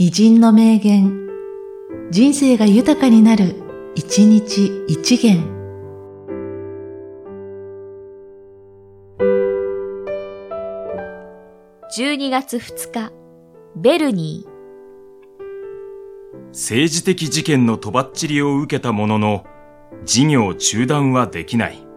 偉人の名言、人生が豊かになる、一日一元。12月2日、ベルニー。政治的事件のとばっちりを受けたものの、事業中断はできない。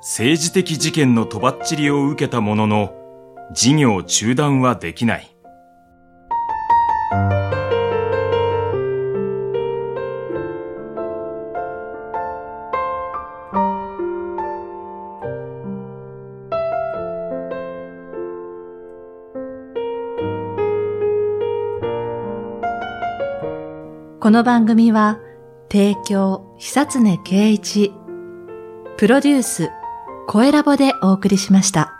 政治的事件のとばっちりを受けたものの、事業中断はできない。この番組は、提供、久常圭一、プロデュース、声ラボでお送りしました。